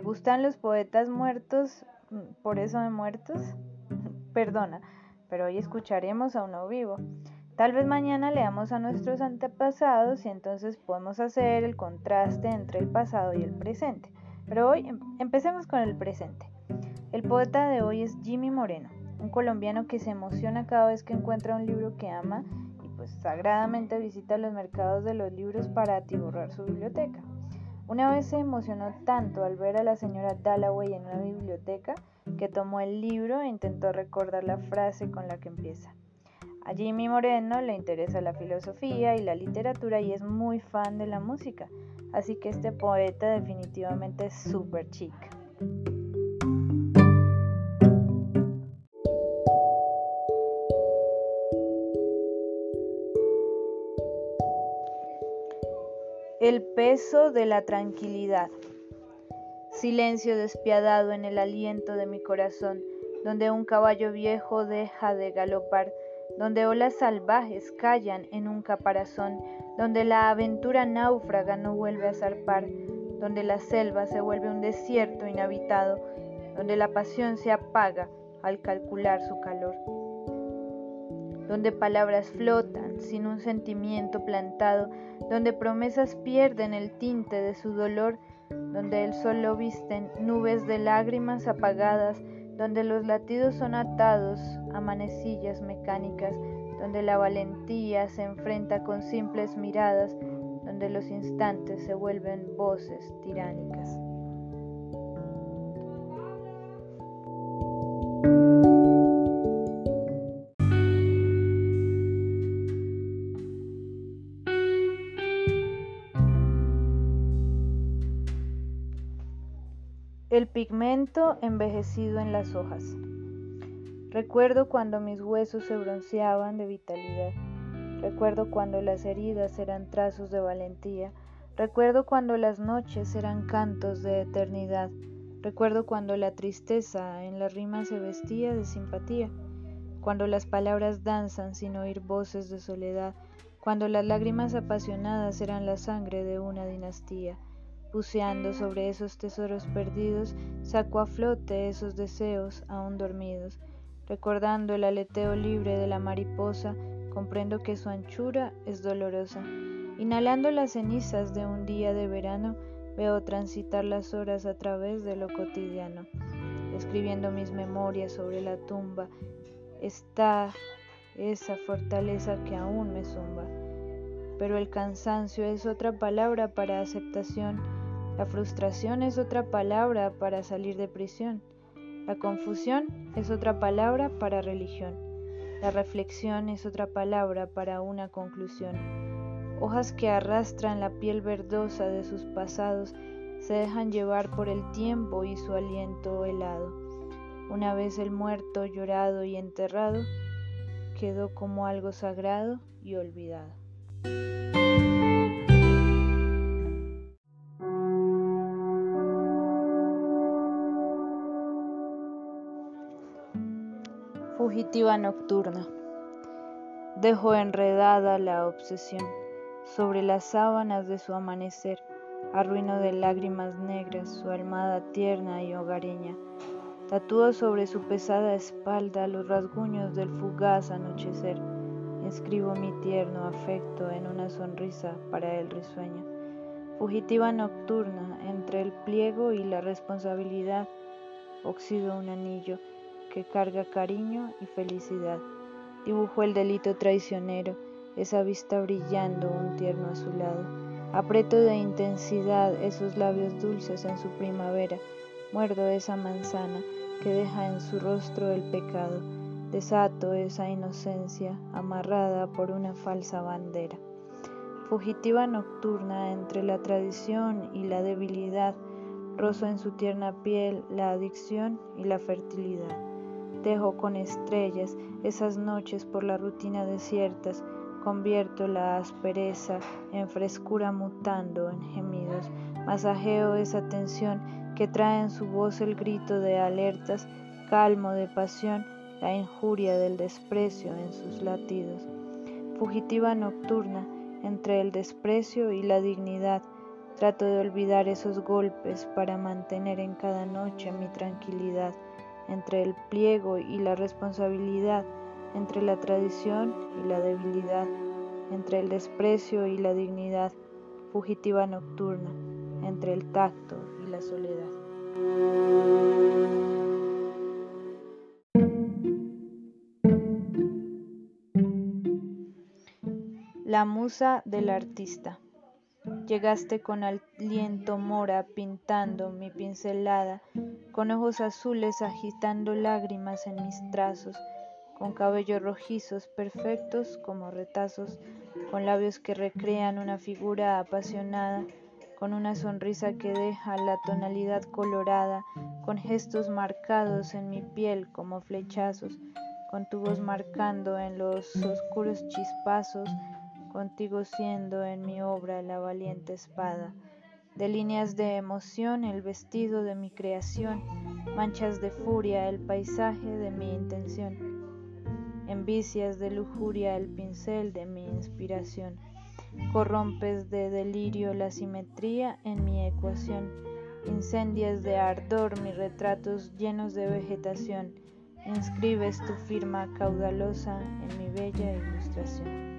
¿Te gustan los poetas muertos? ¿Por eso de muertos? Perdona, pero hoy escucharemos a uno vivo. Tal vez mañana leamos a nuestros antepasados y entonces podemos hacer el contraste entre el pasado y el presente. Pero hoy em, empecemos con el presente. El poeta de hoy es Jimmy Moreno, un colombiano que se emociona cada vez que encuentra un libro que ama y pues sagradamente visita los mercados de los libros para atiborrar su biblioteca. Una vez se emocionó tanto al ver a la señora Dalloway en una biblioteca que tomó el libro e intentó recordar la frase con la que empieza. A Jimmy Moreno le interesa la filosofía y la literatura y es muy fan de la música, así que este poeta definitivamente es súper chic. El peso de la tranquilidad. Silencio despiadado en el aliento de mi corazón, donde un caballo viejo deja de galopar, donde olas salvajes callan en un caparazón, donde la aventura náufraga no vuelve a zarpar, donde la selva se vuelve un desierto inhabitado, donde la pasión se apaga al calcular su calor donde palabras flotan sin un sentimiento plantado, donde promesas pierden el tinte de su dolor, donde el sol lo visten nubes de lágrimas apagadas, donde los latidos son atados a manecillas mecánicas, donde la valentía se enfrenta con simples miradas, donde los instantes se vuelven voces tiránicas. El pigmento envejecido en las hojas. Recuerdo cuando mis huesos se bronceaban de vitalidad. Recuerdo cuando las heridas eran trazos de valentía. Recuerdo cuando las noches eran cantos de eternidad. Recuerdo cuando la tristeza en la rima se vestía de simpatía. Cuando las palabras danzan sin oír voces de soledad. Cuando las lágrimas apasionadas eran la sangre de una dinastía Buceando sobre esos tesoros perdidos, saco a flote esos deseos aún dormidos. Recordando el aleteo libre de la mariposa, comprendo que su anchura es dolorosa. Inhalando las cenizas de un día de verano, veo transitar las horas a través de lo cotidiano. Escribiendo mis memorias sobre la tumba, está esa fortaleza que aún me zumba. Pero el cansancio es otra palabra para aceptación la frustración es otra palabra para salir de prisión. La confusión es otra palabra para religión. La reflexión es otra palabra para una conclusión. Hojas que arrastran la piel verdosa de sus pasados se dejan llevar por el tiempo y su aliento helado. Una vez el muerto llorado y enterrado quedó como algo sagrado y olvidado. Fugitiva nocturna. Dejo enredada la obsesión sobre las sábanas de su amanecer, arruino de lágrimas negras su almada tierna y hogareña. Tatúo sobre su pesada espalda los rasguños del fugaz anochecer. Escribo mi tierno afecto en una sonrisa para el risueño. Fugitiva nocturna entre el pliego y la responsabilidad, oxido un anillo que carga cariño y felicidad. Dibujo el delito traicionero, esa vista brillando un tierno a su lado. Aprieto de intensidad esos labios dulces en su primavera. Muerdo esa manzana que deja en su rostro el pecado. Desato esa inocencia amarrada por una falsa bandera. Fugitiva nocturna entre la tradición y la debilidad, rozo en su tierna piel la adicción y la fertilidad. Dejo con estrellas esas noches por la rutina desiertas, convierto la aspereza en frescura mutando en gemidos, masajeo esa tensión que trae en su voz el grito de alertas, calmo de pasión, la injuria del desprecio en sus latidos. Fugitiva nocturna entre el desprecio y la dignidad, Trato de olvidar esos golpes para mantener en cada noche mi tranquilidad entre el pliego y la responsabilidad, entre la tradición y la debilidad, entre el desprecio y la dignidad, fugitiva nocturna, entre el tacto y la soledad. La musa del artista. Llegaste con aliento mora pintando mi pincelada, con ojos azules agitando lágrimas en mis trazos, con cabellos rojizos perfectos como retazos, con labios que recrean una figura apasionada, con una sonrisa que deja la tonalidad colorada, con gestos marcados en mi piel como flechazos, con tu voz marcando en los oscuros chispazos, contigo siendo en mi obra la valiente espada, de líneas de emoción el vestido de mi creación, manchas de furia el paisaje de mi intención, envicias de lujuria el pincel de mi inspiración, corrompes de delirio la simetría en mi ecuación, incendias de ardor mis retratos llenos de vegetación, inscribes tu firma caudalosa en mi bella ilustración.